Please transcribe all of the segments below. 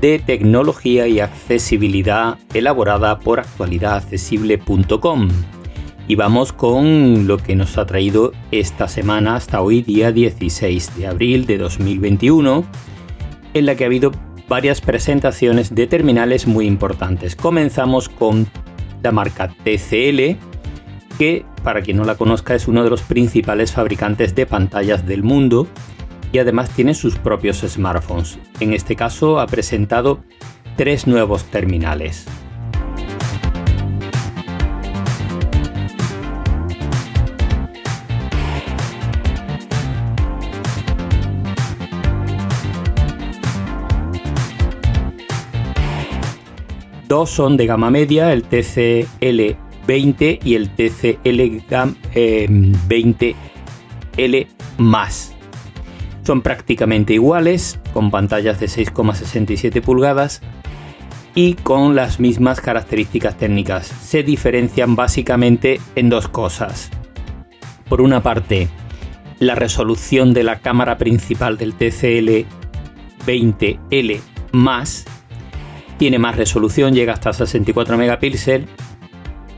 de tecnología y accesibilidad elaborada por actualidadaccesible.com. Y vamos con lo que nos ha traído esta semana hasta hoy, día 16 de abril de 2021, en la que ha habido varias presentaciones de terminales muy importantes. Comenzamos con la marca TCL, que para quien no la conozca es uno de los principales fabricantes de pantallas del mundo y además tiene sus propios smartphones. En este caso ha presentado tres nuevos terminales. Dos son de gama media, el TCL 20 y el TCL 20L son prácticamente iguales, con pantallas de 6,67 pulgadas y con las mismas características técnicas. Se diferencian básicamente en dos cosas. Por una parte, la resolución de la cámara principal del TCL 20L tiene más resolución, llega hasta 64 megapíxeles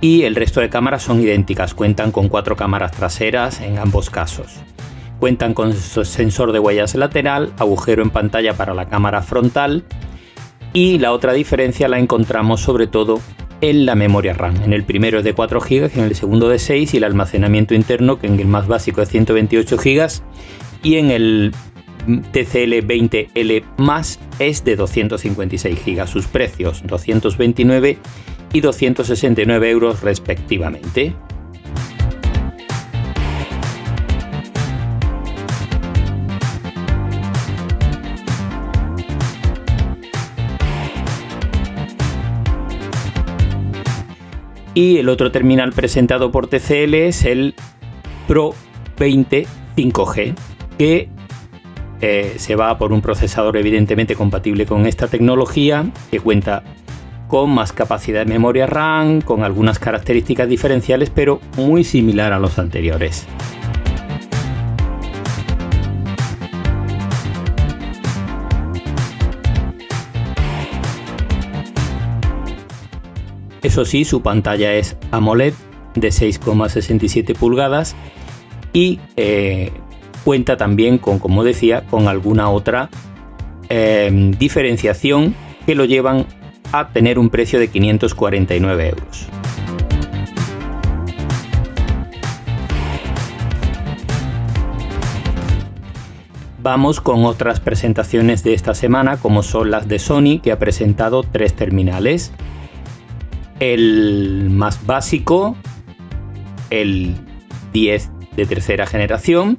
y el resto de cámaras son idénticas, cuentan con cuatro cámaras traseras en ambos casos. Cuentan con sensor de huellas lateral, agujero en pantalla para la cámara frontal y la otra diferencia la encontramos sobre todo en la memoria RAM. En el primero es de 4 GB, en el segundo de 6 y el almacenamiento interno, que en el más básico es 128 GB y en el TCL 20L más es de 256 GB. Sus precios 229 y 269 euros respectivamente. Y el otro terminal presentado por TCL es el Pro 20 5G, que eh, se va por un procesador evidentemente compatible con esta tecnología, que cuenta con más capacidad de memoria RAM, con algunas características diferenciales, pero muy similar a los anteriores. Eso sí, su pantalla es AMOLED de 6,67 pulgadas y eh, cuenta también con, como decía, con alguna otra em, diferenciación que lo llevan a tener un precio de 549 euros. Vamos con otras presentaciones de esta semana, como son las de Sony, que ha presentado tres terminales el más básico, el 10 de tercera generación.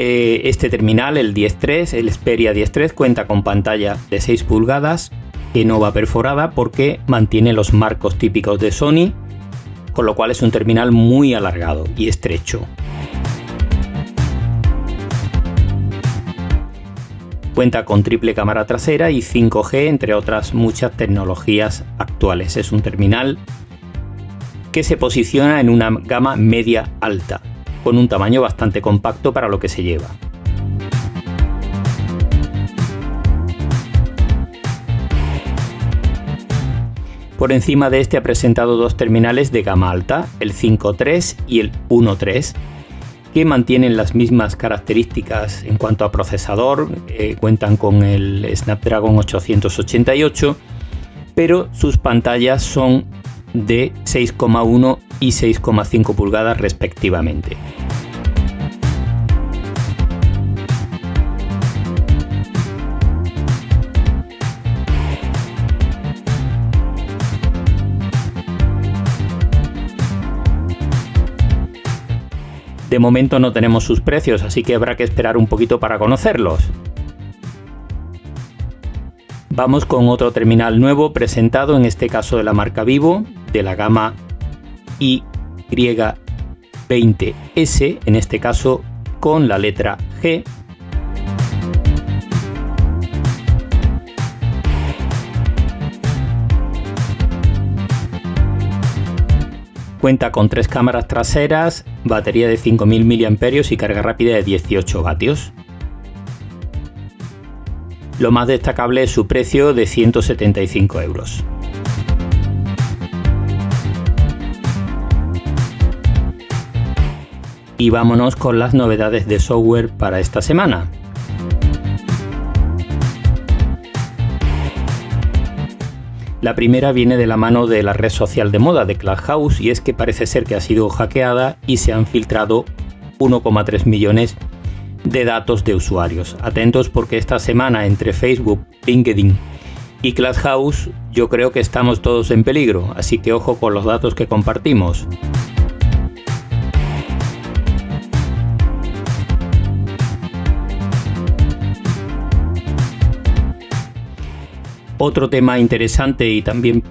Eh, este terminal, el 10.3, el Xperia 10.3, cuenta con pantalla de 6 pulgadas, que no va perforada porque mantiene los marcos típicos de Sony, con lo cual es un terminal muy alargado y estrecho. Cuenta con triple cámara trasera y 5G, entre otras muchas tecnologías actuales. Es un terminal que se posiciona en una gama media alta, con un tamaño bastante compacto para lo que se lleva. Por encima de este ha presentado dos terminales de gama alta, el 5.3 y el 1.3, que mantienen las mismas características en cuanto a procesador, eh, cuentan con el Snapdragon 888, pero sus pantallas son de 6,1 y 6,5 pulgadas respectivamente. De momento no tenemos sus precios, así que habrá que esperar un poquito para conocerlos. Vamos con otro terminal nuevo presentado, en este caso de la marca Vivo, de la gama Y20S, en este caso con la letra G. Cuenta con tres cámaras traseras, batería de 5000 mAh y carga rápida de 18 vatios. Lo más destacable es su precio de 175 euros. Y vámonos con las novedades de software para esta semana. La primera viene de la mano de la red social de moda de Clubhouse y es que parece ser que ha sido hackeada y se han filtrado 1,3 millones de datos de usuarios. Atentos porque esta semana entre Facebook, LinkedIn y Clubhouse yo creo que estamos todos en peligro, así que ojo con los datos que compartimos. Otro tema interesante y también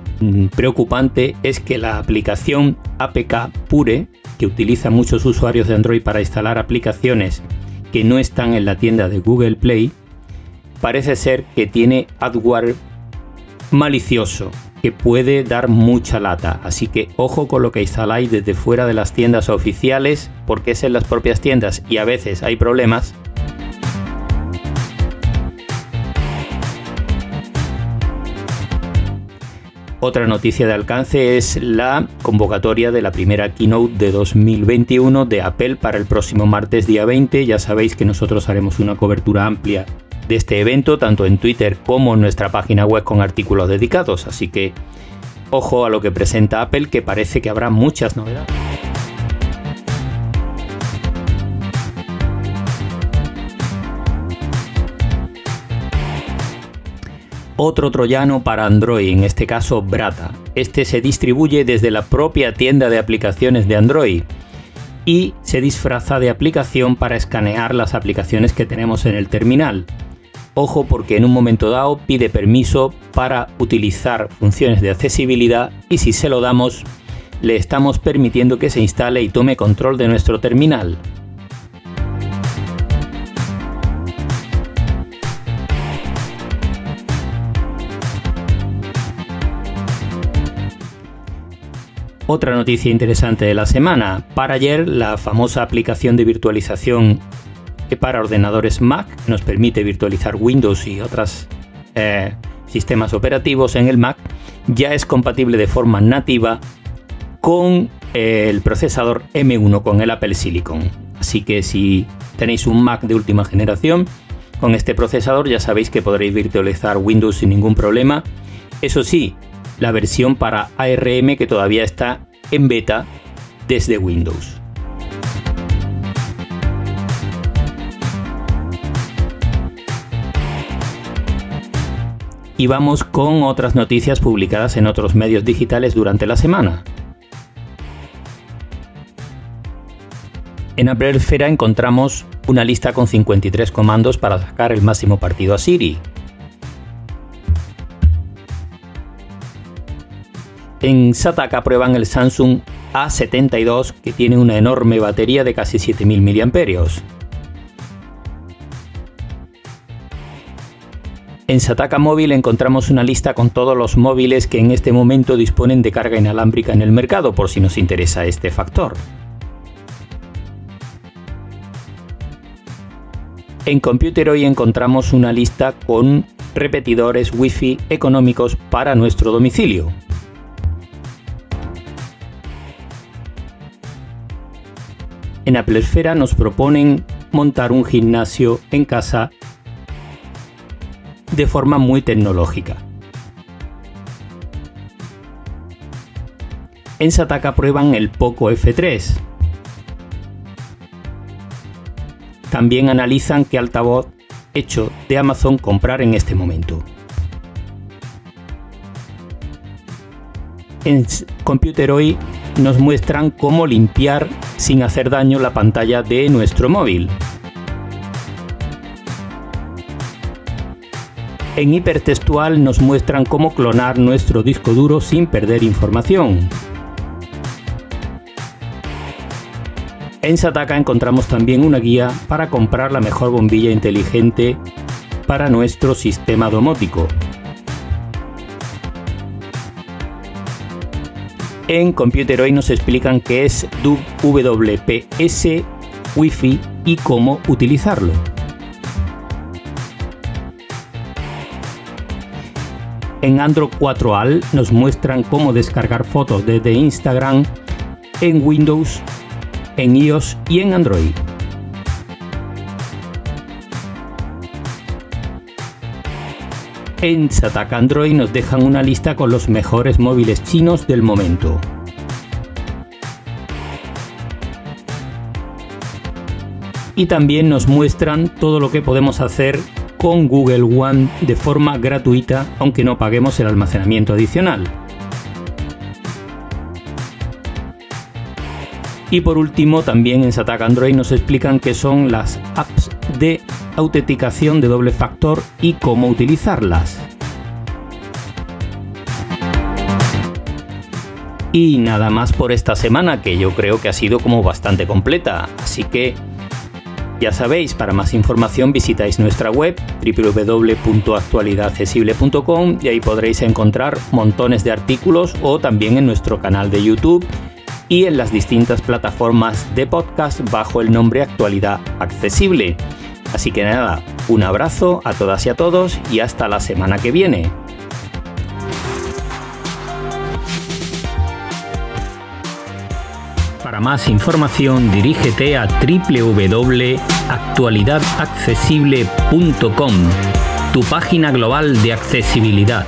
preocupante es que la aplicación APK Pure, que utiliza muchos usuarios de Android para instalar aplicaciones que no están en la tienda de Google Play, parece ser que tiene adware malicioso que puede dar mucha lata. Así que ojo con lo que instaláis desde fuera de las tiendas oficiales, porque es en las propias tiendas y a veces hay problemas. Otra noticia de alcance es la convocatoria de la primera keynote de 2021 de Apple para el próximo martes día 20. Ya sabéis que nosotros haremos una cobertura amplia de este evento, tanto en Twitter como en nuestra página web con artículos dedicados. Así que ojo a lo que presenta Apple, que parece que habrá muchas novedades. Otro troyano para Android, en este caso Brata. Este se distribuye desde la propia tienda de aplicaciones de Android y se disfraza de aplicación para escanear las aplicaciones que tenemos en el terminal. Ojo porque en un momento dado pide permiso para utilizar funciones de accesibilidad y si se lo damos le estamos permitiendo que se instale y tome control de nuestro terminal. Otra noticia interesante de la semana. Para ayer, la famosa aplicación de virtualización para ordenadores Mac nos permite virtualizar Windows y otros eh, sistemas operativos en el Mac ya es compatible de forma nativa con eh, el procesador M1 con el Apple Silicon. Así que si tenéis un Mac de última generación con este procesador ya sabéis que podréis virtualizar Windows sin ningún problema. Eso sí, la versión para ARM que todavía está en beta desde Windows. Y vamos con otras noticias publicadas en otros medios digitales durante la semana. En Apple Esfera encontramos una lista con 53 comandos para sacar el máximo partido a Siri, En Sataka prueban el Samsung A72 que tiene una enorme batería de casi 7000 mAh. En Sataka Móvil encontramos una lista con todos los móviles que en este momento disponen de carga inalámbrica en el mercado por si nos interesa este factor. En Computer hoy encontramos una lista con repetidores Wi-Fi económicos para nuestro domicilio. En Apple Esfera nos proponen montar un gimnasio en casa de forma muy tecnológica. En Sataka prueban el Poco F3. También analizan qué altavoz hecho de Amazon comprar en este momento. En Computer hoy nos muestran cómo limpiar sin hacer daño la pantalla de nuestro móvil. En hipertextual nos muestran cómo clonar nuestro disco duro sin perder información. En Sataka encontramos también una guía para comprar la mejor bombilla inteligente para nuestro sistema domótico. En Computer Hoy nos explican qué es WPS, Wi-Fi y cómo utilizarlo. En Android 4Al nos muestran cómo descargar fotos desde Instagram en Windows, en iOS y en Android. En Satak Android nos dejan una lista con los mejores móviles chinos del momento. Y también nos muestran todo lo que podemos hacer con Google One de forma gratuita, aunque no paguemos el almacenamiento adicional. Y por último, también en Satak Android nos explican qué son las apps de autenticación de doble factor y cómo utilizarlas. Y nada más por esta semana, que yo creo que ha sido como bastante completa. Así que ya sabéis, para más información visitáis nuestra web www.actualidadaccesible.com y ahí podréis encontrar montones de artículos o también en nuestro canal de YouTube y en las distintas plataformas de podcast bajo el nombre Actualidad Accesible. Así que nada, un abrazo a todas y a todos y hasta la semana que viene. Para más información dirígete a www.actualidadaccesible.com, tu página global de accesibilidad.